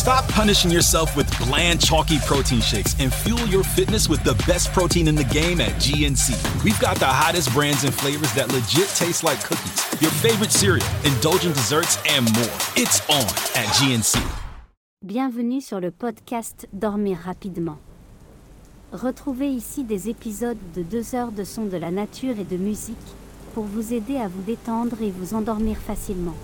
Stop punishing yourself with bland, chalky protein shakes and fuel your fitness with the best protein in the game at GNC. We've got the hottest brands and flavors that legit taste like cookies, your favorite cereal, indulgent desserts, and more. It's on at GNC. Bienvenue sur le podcast Dormir rapidement. Retrouvez ici des épisodes de 2 heures de sons de la nature et de musique pour vous aider à vous détendre et vous endormir facilement.